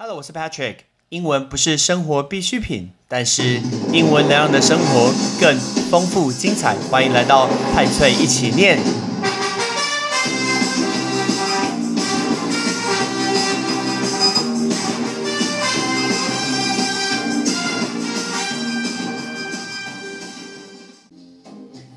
Hello，我是 Patrick。英文不是生活必需品，但是英文能让你的生活更丰富精彩。欢迎来到派翠一起念。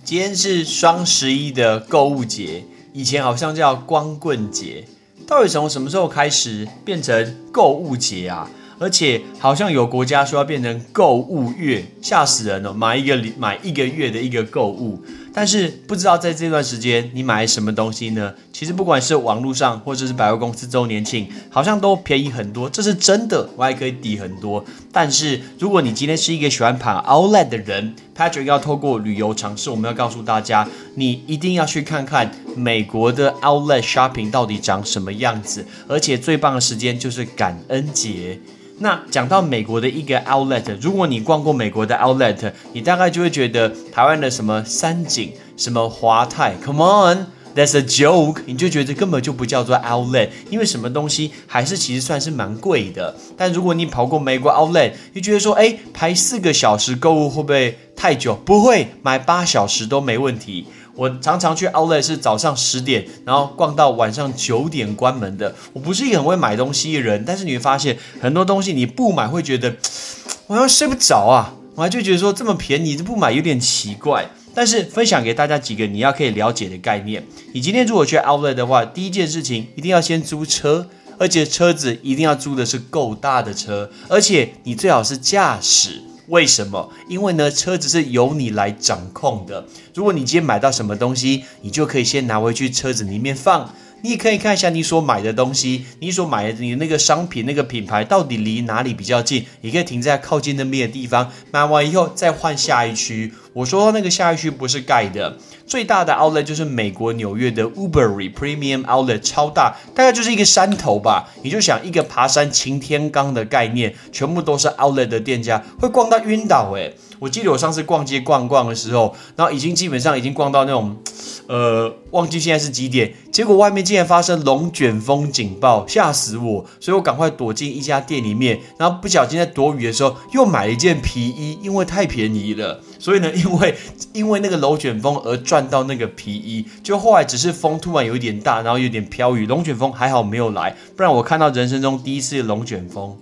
今天是双十一的购物节，以前好像叫光棍节，到底从什么时候开始变成购物节啊？而且好像有国家说要变成购物月，吓死人了！买一个买一个月的一个购物，但是不知道在这段时间你买什么东西呢？其实不管是网络上或者是百货公司周年庆，好像都便宜很多，这是真的，我还可以抵很多。但是如果你今天是一个喜欢跑 Outlet 的人，Patrick 要透过旅游尝试，我们要告诉大家，你一定要去看看美国的 Outlet shopping 到底长什么样子，而且最棒的时间就是感恩节。那讲到美国的一个 outlet，如果你逛过美国的 outlet，你大概就会觉得台湾的什么三井、什么华泰，Come on，that's a joke，你就觉得根本就不叫做 outlet，因为什么东西还是其实算是蛮贵的。但如果你跑过美国 outlet，你觉得说，哎，排四个小时购物会不会太久？不会，买八小时都没问题。我常常去 Outlet 是早上十点，然后逛到晚上九点关门的。我不是一个很会买东西的人，但是你会发现很多东西你不买会觉得 我要睡不着啊，我还就觉得说这么便宜不买有点奇怪。但是分享给大家几个你要可以了解的概念。你今天如果去 Outlet 的话，第一件事情一定要先租车，而且车子一定要租的是够大的车，而且你最好是驾驶。为什么？因为呢，车子是由你来掌控的。如果你今天买到什么东西，你就可以先拿回去车子里面放。你也可以看一下你所买的东西，你所买的你那个商品那个品牌到底离哪里比较近，你可以停在靠近那边的地方，买完以后再换下一区。我说那个下一区不是盖的，最大的 Outlet 就是美国纽约的 Ubery Premium Outlet，超大，大概就是一个山头吧。你就想一个爬山擎天岗的概念，全部都是 Outlet 的店家，会逛到晕倒诶。我记得我上次逛街逛逛的时候，然后已经基本上已经逛到那种，呃，忘记现在是几点，结果外面竟然发生龙卷风警报，吓死我！所以我赶快躲进一家店里面，然后不小心在躲雨的时候又买了一件皮衣，因为太便宜了。所以呢，因为因为那个龙卷风而转到那个皮衣，就后来只是风突然有一点大，然后有点飘雨，龙卷风还好没有来，不然我看到人生中第一次龙卷风。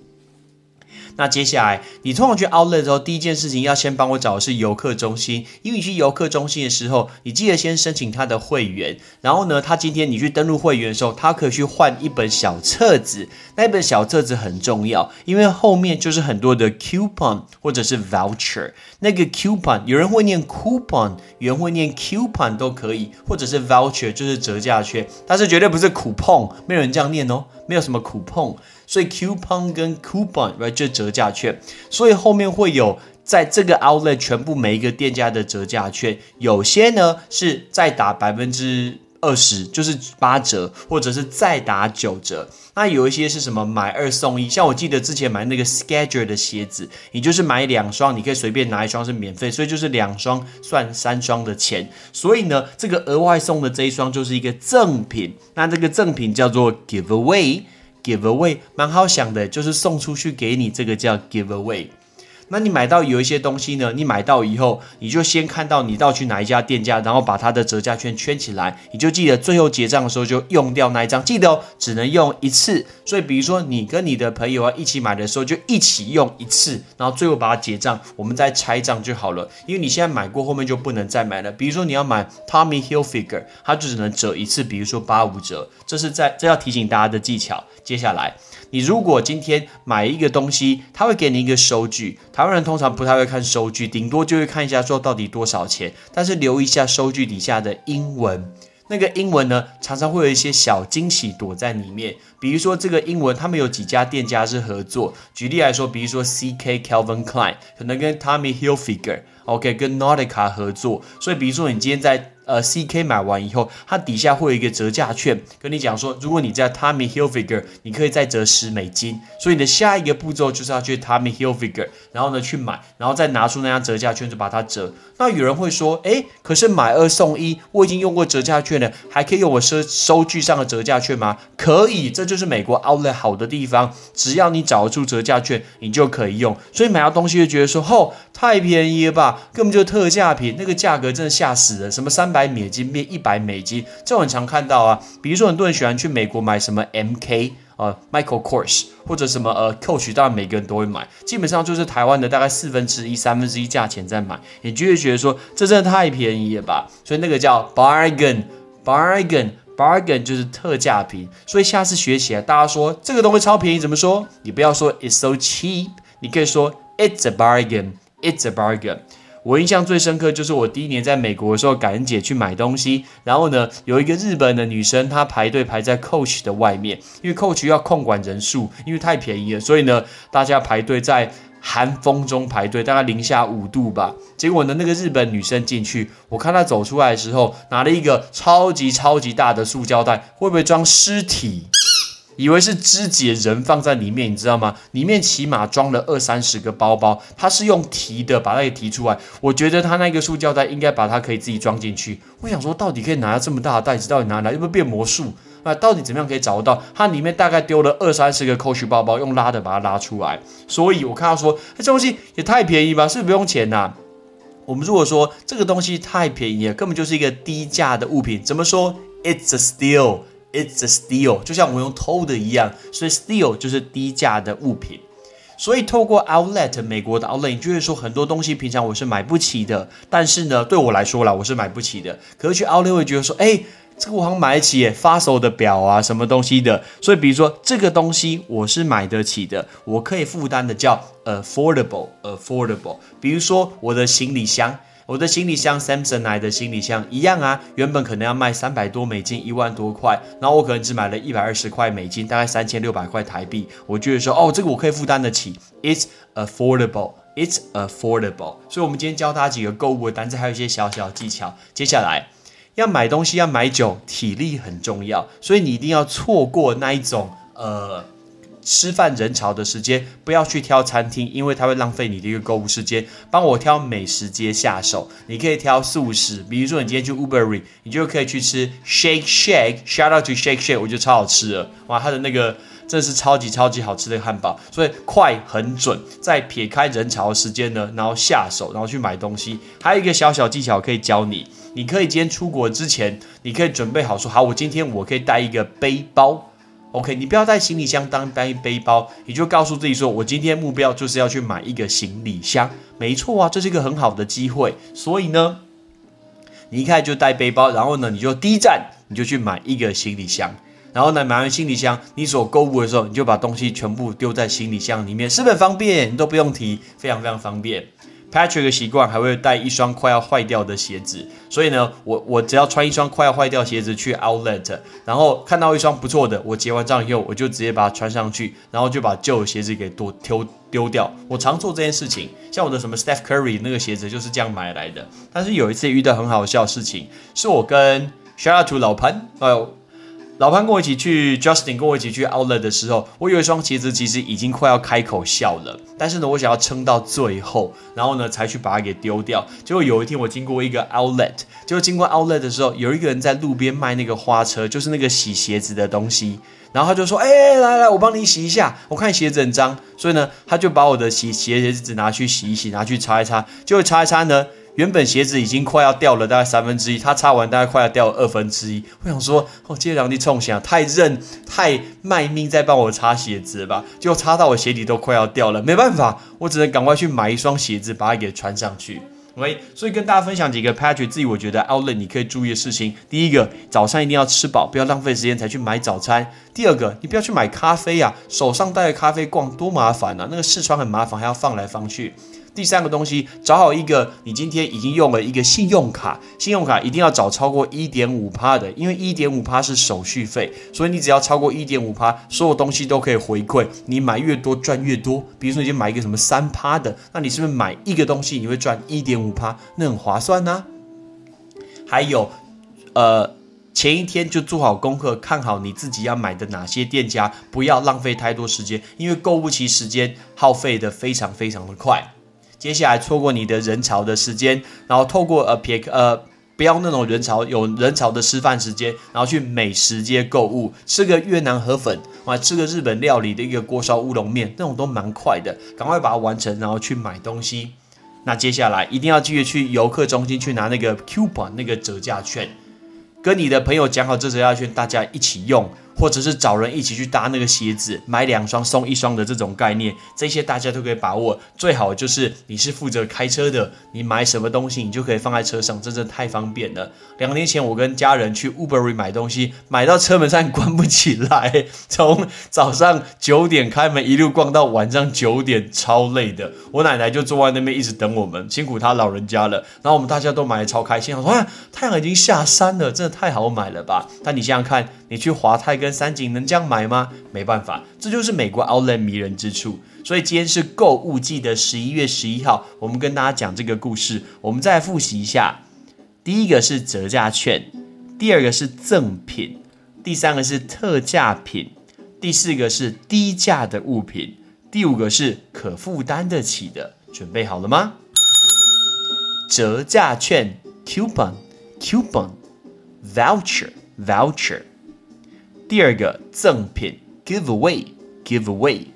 那接下来，你通常去 Outlet 之后，第一件事情要先帮我找的是游客中心，因为你去游客中心的时候，你记得先申请他的会员，然后呢，他今天你去登录会员的时候，他可以去换一本小册子，那本小册子很重要，因为后面就是很多的 coupon 或者是 voucher，那个 coupon 有人会念 coupon，有人会念 coupon 都可以，或者是 voucher 就是折价券，但是绝对不是 coupon，没有人这样念哦，没有什么 coupon。所以 coupon 跟 coupon，right 就折价券，所以后面会有在这个 outlet 全部每一个店家的折价券，有些呢是再打百分之二十，就是八折，或者是再打九折。那有一些是什么买二送一，像我记得之前买那个 schedule 的鞋子，你就是买两双，你可以随便拿一双是免费，所以就是两双算三双的钱。所以呢，这个额外送的这一双就是一个赠品，那这个赠品叫做 giveaway。Give away 蛮好想的，就是送出去给你，这个叫 give away。那你买到有一些东西呢？你买到以后，你就先看到你到去哪一家店家，然后把它的折价券圈起来，你就记得最后结账的时候就用掉那一张，记得哦，只能用一次。所以比如说你跟你的朋友啊一起买的时候，就一起用一次，然后最后把它结账，我们再拆账就好了。因为你现在买过，后面就不能再买了。比如说你要买 Tommy Hilfiger，它就只能折一次，比如说八五折。这是在这要提醒大家的技巧。接下来。你如果今天买一个东西，他会给你一个收据。台湾人通常不太会看收据，顶多就会看一下说到底多少钱，但是留一下收据底下的英文。那个英文呢，常常会有一些小惊喜躲在里面。比如说这个英文，他们有几家店家是合作。举例来说，比如说 C K Calvin Klein 可能跟 Tommy Hilfiger。OK，跟 Nautica 合作，所以比如说你今天在呃，CK 买完以后，它底下会有一个折价券，跟你讲说，如果你在 Tommy Hilfiger，你可以再折十美金。所以你的下一个步骤就是要去 Tommy Hilfiger，然后呢去买，然后再拿出那张折价券就把它折。那有人会说，哎，可是买二送一，我已经用过折价券了，还可以用我收收据上的折价券吗？可以，这就是美国 Outlet 好的地方，只要你找得出折价券，你就可以用。所以买到东西就觉得说，吼，太便宜了吧，根本就特价品，那个价格真的吓死了，什么三百。美金变一百美金，这很常看到啊。比如说，很多人喜欢去美国买什么 MK 啊，Michael Kors，或者什么呃 Coach，当然每个人都会买。基本上就是台湾的大概四分之一、三分之一价钱在买，你就会觉得说这真的太便宜了吧？所以那个叫 bargain，bargain，bargain 就是特价品。所以下次学起来，大家说这个东西超便宜，怎么说？你不要说 it's so cheap，你可以说 it's a bargain It's a bargain。我印象最深刻就是我第一年在美国的时候，感恩节去买东西，然后呢，有一个日本的女生，她排队排在 Coach 的外面，因为 Coach 要控管人数，因为太便宜了，所以呢，大家排队在寒风中排队，大概零下五度吧。结果呢，那个日本女生进去，我看她走出来的时候，拿了一个超级超级大的塑胶袋，会不会装尸体？以为是肢解人放在里面，你知道吗？里面起码装了二三十个包包，他是用提的把它给提出来。我觉得他那个塑胶袋应该把它可以自己装进去。我想说，到底可以拿到这么大的袋子，到底拿来？又不变魔术啊？到底怎么样可以找得到？它里面大概丢了二三十个 Coach 包包，用拉的把它拉出来。所以我看到说，这东西也太便宜吧？是不是不用钱呐？我们如果说这个东西太便宜了，根本就是一个低价的物品。怎么说？It's a steal。It's a steal，就像我用偷的一样，所以 steal 就是低价的物品。所以透过 outlet 美国的 outlet，你就会说很多东西平常我是买不起的，但是呢，对我来说啦，我是买不起的。可是去 outlet 会觉得说，哎，这个我好像买得起耶，发手的表啊，什么东西的。所以比如说这个东西我是买得起的，我可以负担的叫 affordable，affordable。比如说我的行李箱。我的行李箱，Samson 来的行李箱一样啊，原本可能要卖三百多美金，一万多块，然后我可能只买了一百二十块美金，大概三千六百块台币。我觉得说，哦，这个我可以负担得起，It's affordable，It's affordable。所以，我们今天教大家几个购物的单词，还有一些小小技巧。接下来要买东西，要买酒，体力很重要，所以你一定要错过那一种，呃。吃饭人潮的时间，不要去挑餐厅，因为它会浪费你的一个购物时间。帮我挑美食街下手，你可以挑素食，比如说你今天去 Uber，你就可以去吃 Shake Shake，Shout out to Shake Shake，我觉得超好吃的，哇，它的那个真的是超级超级好吃的汉堡，所以快很准，在撇开人潮的时间呢，然后下手，然后去买东西。还有一个小小技巧可以教你，你可以今天出国之前，你可以准备好说，好，我今天我可以带一个背包。OK，你不要带行李箱当背背包，你就告诉自己说，我今天目标就是要去买一个行李箱。没错啊，这是一个很好的机会。所以呢，你一开始就带背包，然后呢，你就第一站你就去买一个行李箱，然后呢，买完行李箱，你所购物的时候，你就把东西全部丢在行李箱里面，是不是很方便？你都不用提，非常非常方便。Patrick 的习惯还会带一双快要坏掉的鞋子，所以呢，我我只要穿一双快要坏掉鞋子去 Outlet，然后看到一双不错的，我结完账以后，我就直接把它穿上去，然后就把旧的鞋子给丢丢丢掉。我常做这件事情，像我的什么 Steph Curry 那个鞋子就是这样买来的。但是有一次遇到很好笑的事情，是我跟 Shout out to 老潘，哎呦。老潘跟我一起去，Justin 跟我一起去 Outlet 的时候，我有一双鞋子，其实已经快要开口笑了。但是呢，我想要撑到最后，然后呢，才去把它给丢掉。结果有一天，我经过一个 Outlet，结果经过 Outlet 的时候，有一个人在路边卖那个花车，就是那个洗鞋子的东西。然后他就说：“哎，来来，我帮你洗一下，我看鞋子很脏。”所以呢，他就把我的洗鞋鞋子拿去洗一洗，拿去擦一擦。结果擦一擦呢。原本鞋子已经快要掉了，大概三分之一，他擦完大概快要掉二分之一。我想说，哦，这两弟冲想太认太卖命在帮我擦鞋子吧，就擦到我鞋底都快要掉了。没办法，我只能赶快去买一双鞋子，把它给穿上去。喂，所以跟大家分享几个 Patrick 自己我觉得 Outlet 你可以注意的事情。第一个，早餐一定要吃饱，不要浪费时间才去买早餐。第二个，你不要去买咖啡啊，手上带着咖啡逛多麻烦啊，那个试穿很麻烦，还要放来放去。第三个东西，找好一个你今天已经用了一个信用卡，信用卡一定要找超过一点五趴的，因为一点五趴是手续费，所以你只要超过一点五趴，所有东西都可以回馈，你买越多赚越多。比如说，你就买一个什么三趴的，那你是不是买一个东西你会赚一点五趴？那很划算呢。还有，呃。前一天就做好功课，看好你自己要买的哪些店家，不要浪费太多时间，因为购物期时间耗费的非常非常的快。接下来错过你的人潮的时间，然后透过呃撇呃不要那种人潮有人潮的吃饭时间，然后去美食街购物，吃个越南河粉，啊吃个日本料理的一个锅烧乌龙面，那种都蛮快的，赶快把它完成，然后去买东西。那接下来一定要记得去游客中心去拿那个 coupon 那个折价券。跟你的朋友讲好这折价券，大家一起用。或者是找人一起去搭那个鞋子，买两双送一双的这种概念，这些大家都可以把握。最好就是你是负责开车的，你买什么东西你就可以放在车上，真的太方便了。两年前我跟家人去 Uber 买东西，买到车门上关不起来，从早上九点开门一路逛到晚上九点，超累的。我奶奶就坐在那边一直等我们，辛苦她老人家了。然后我们大家都买的超开心，我说啊，太阳已经下山了，真的太好买了吧？但你想想看。你去华泰跟三井能这样买吗？没办法，这就是美国 Outlet 迷人之处。所以今天是购物季的十一月十一号，我们跟大家讲这个故事。我们再复习一下：第一个是折价券，第二个是赠品，第三个是特价品，第四个是低价的物品，第五个是可负担得起的。准备好了吗？折价券 （coupon）、coupon、voucher、voucher。第二个赠品，giveaway，giveaway。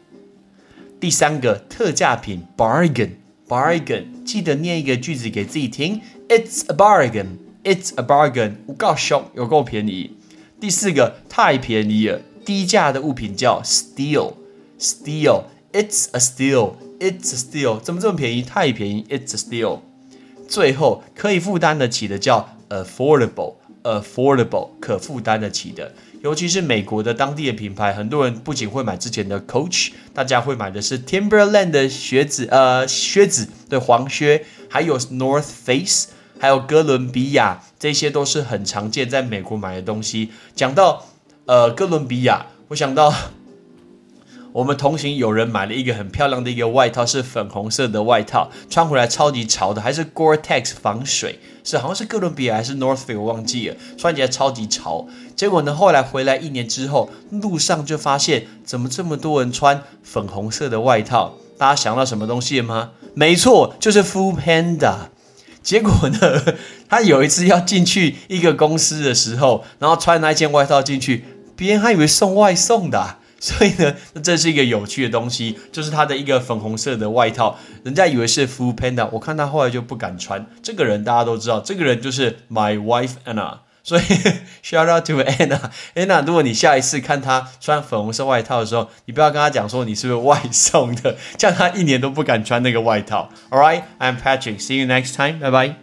第三个特价品，bargain，bargain。记得念一个句子给自己听，It's a bargain，It's a bargain。我够凶，有够便宜。第四个太便宜了，低价的物品叫 steal，steal。It's a steal，It's a steal。怎么这么便宜？太便宜，It's a steal。最后可以负担得起的叫 affordable，affordable，可负担得起的。 尤其是美国的当地的品牌，很多人不仅会买之前的 Coach，大家会买的是 Timberland 的靴子，呃，靴子对黄靴，还有 North Face，还有哥伦比亚，这些都是很常见在美国买的东西。讲到呃哥伦比亚，我想到 我们同行有人买了一个很漂亮的一个外套，是粉红色的外套，穿回来超级潮的，还是 Gore-Tex 防水。是，好像是哥伦比亚还是 North Face，我忘记了。穿起来超级潮。结果呢，后来回来一年之后，路上就发现怎么这么多人穿粉红色的外套？大家想到什么东西了吗？没错，就是 Full Panda。结果呢，他有一次要进去一个公司的时候，然后穿那件外套进去，别人还以为送外送的。所以呢，这是一个有趣的东西，就是他的一个粉红色的外套，人家以为是 Full Panda，我看他后来就不敢穿。这个人大家都知道，这个人就是 My Wife Anna。所以 Shout out to Anna，Anna，如果你下一次看他穿粉红色外套的时候，你不要跟他讲说你是不是外送的，这样他一年都不敢穿那个外套。All right，I'm Patrick，see you next time，拜拜。